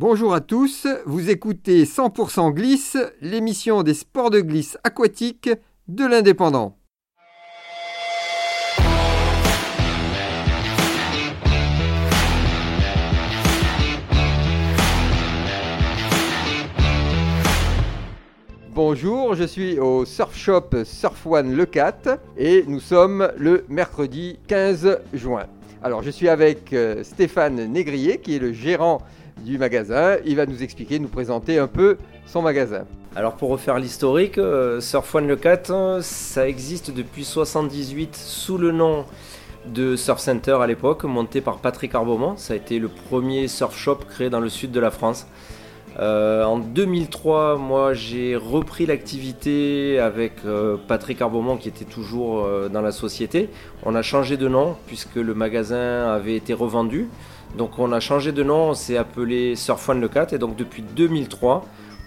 Bonjour à tous, vous écoutez 100% Glisse, l'émission des sports de glisse aquatique de l'Indépendant. Bonjour, je suis au Surf Shop Surf One Le 4 et nous sommes le mercredi 15 juin. Alors je suis avec euh, Stéphane Négrier qui est le gérant du magasin. Il va nous expliquer, nous présenter un peu son magasin. Alors pour refaire l'historique, euh, Surf One Le 4, ça existe depuis 78 sous le nom de Surf Center à l'époque, monté par Patrick Arbomont. Ça a été le premier surf shop créé dans le sud de la France. Euh, en 2003, moi j'ai repris l'activité avec euh, Patrick Arbomont qui était toujours dans la société. On a changé de nom puisque le magasin avait été revendu. Donc on a changé de nom, on s'est appelé Surf One Le 4 et donc depuis 2003,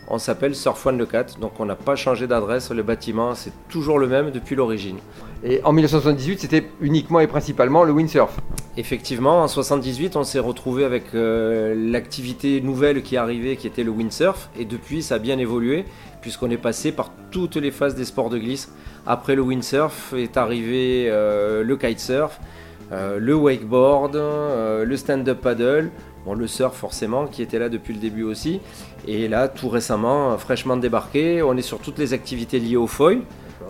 on s'appelle Surf One Le 4. Donc on n'a pas changé d'adresse, le bâtiment c'est toujours le même depuis l'origine. Et en 1978, c'était uniquement et principalement le windsurf. Effectivement, en 1978, on s'est retrouvé avec euh, l'activité nouvelle qui arrivait, qui était le windsurf. Et depuis, ça a bien évolué, puisqu'on est passé par toutes les phases des sports de glisse. Après le windsurf est arrivé euh, le kitesurf, euh, le wakeboard, le stand-up paddle, bon, le surf forcément qui était là depuis le début aussi. Et là, tout récemment, fraîchement débarqué, on est sur toutes les activités liées au foil.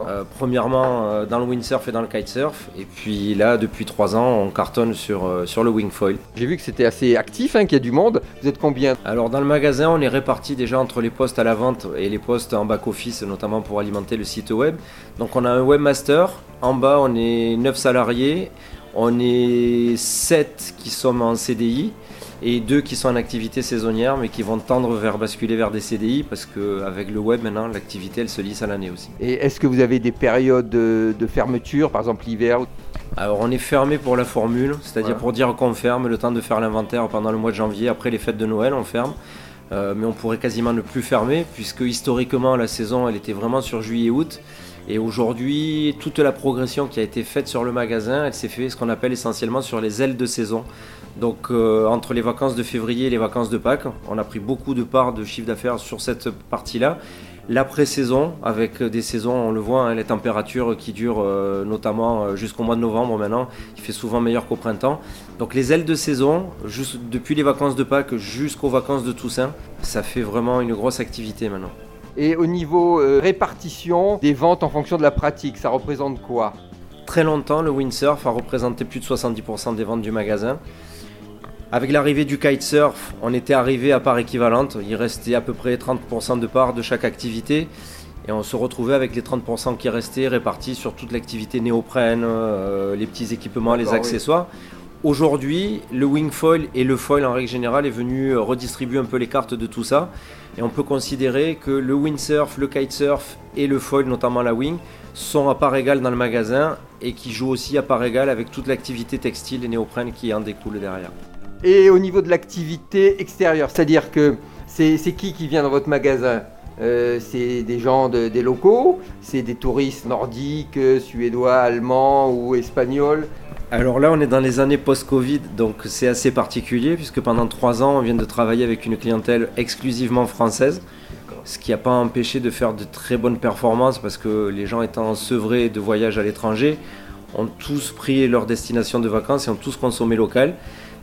Euh, premièrement dans le windsurf et dans le kitesurf, et puis là depuis trois ans on cartonne sur, sur le wingfoil. J'ai vu que c'était assez actif, hein, qu'il y a du monde. Vous êtes combien Alors dans le magasin on est réparti déjà entre les postes à la vente et les postes en back-office, notamment pour alimenter le site web. Donc on a un webmaster, en bas on est 9 salariés, on est 7 qui sont en CDI et 2 qui sont en activité saisonnière mais qui vont tendre vers basculer vers des CDI parce qu'avec le web maintenant l'activité elle se lisse à l'année aussi. Et est-ce que vous avez des périodes de, fermeture, par exemple l'hiver alors on est fermé pour la formule, c'est-à-dire pour dire qu'on ferme le temps de faire l'inventaire pendant le mois de janvier, après les fêtes de Noël on ferme. Euh, mais on pourrait quasiment ne plus fermer puisque historiquement la saison elle était vraiment sur juillet-août et aujourd'hui, toute la progression qui a été faite sur le magasin, elle s'est faite ce qu'on appelle essentiellement sur les ailes de saison. Donc euh, entre les vacances de février et les vacances de Pâques, on a pris beaucoup de parts de chiffre d'affaires sur cette partie-là. La pré-saison, avec des saisons, on le voit, hein, les températures qui durent euh, notamment euh, jusqu'au mois de novembre maintenant, il fait souvent meilleur qu'au printemps. Donc les ailes de saison, depuis les vacances de Pâques jusqu'aux vacances de Toussaint, ça fait vraiment une grosse activité maintenant. Et au niveau euh, répartition des ventes en fonction de la pratique, ça représente quoi? Très longtemps, le windsurf a représenté plus de 70% des ventes du magasin. Avec l'arrivée du kitesurf, on était arrivé à part équivalente. Il restait à peu près 30% de part de chaque activité. Et on se retrouvait avec les 30% qui restaient répartis sur toute l'activité néoprène, euh, les petits équipements, les accessoires. Aujourd'hui, le wing foil et le foil en règle générale est venu euh, redistribuer un peu les cartes de tout ça. Et on peut considérer que le windsurf, le kitesurf et le foil, notamment la wing, sont à part égale dans le magasin et qui jouent aussi à part égale avec toute l'activité textile et néoprène qui en découle derrière. Et au niveau de l'activité extérieure, c'est-à-dire que c'est qui qui vient dans votre magasin? Euh, c'est des gens des locaux, c'est des touristes nordiques, euh, suédois, allemands ou espagnols? Alors là, on est dans les années post-Covid, donc c'est assez particulier puisque pendant trois ans, on vient de travailler avec une clientèle exclusivement française, ce qui n'a pas empêché de faire de très bonnes performances parce que les gens étant sevrés de voyages à l'étranger ont tous pris leur destination de vacances et ont tous consommé local.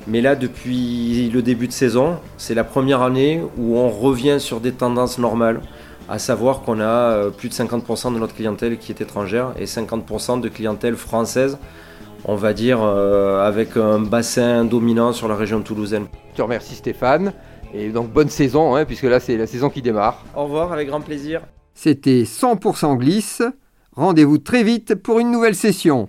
Mais là, depuis le début de saison, c'est la première année où on revient sur des tendances normales, à savoir qu'on a euh, plus de 50% de notre clientèle qui est étrangère et 50% de clientèle française, on va dire, euh, avec un bassin dominant sur la région toulousaine. Je te remercie Stéphane, et donc bonne saison, hein, puisque là c'est la saison qui démarre. Au revoir, avec grand plaisir. C'était 100% glisse. Rendez-vous très vite pour une nouvelle session.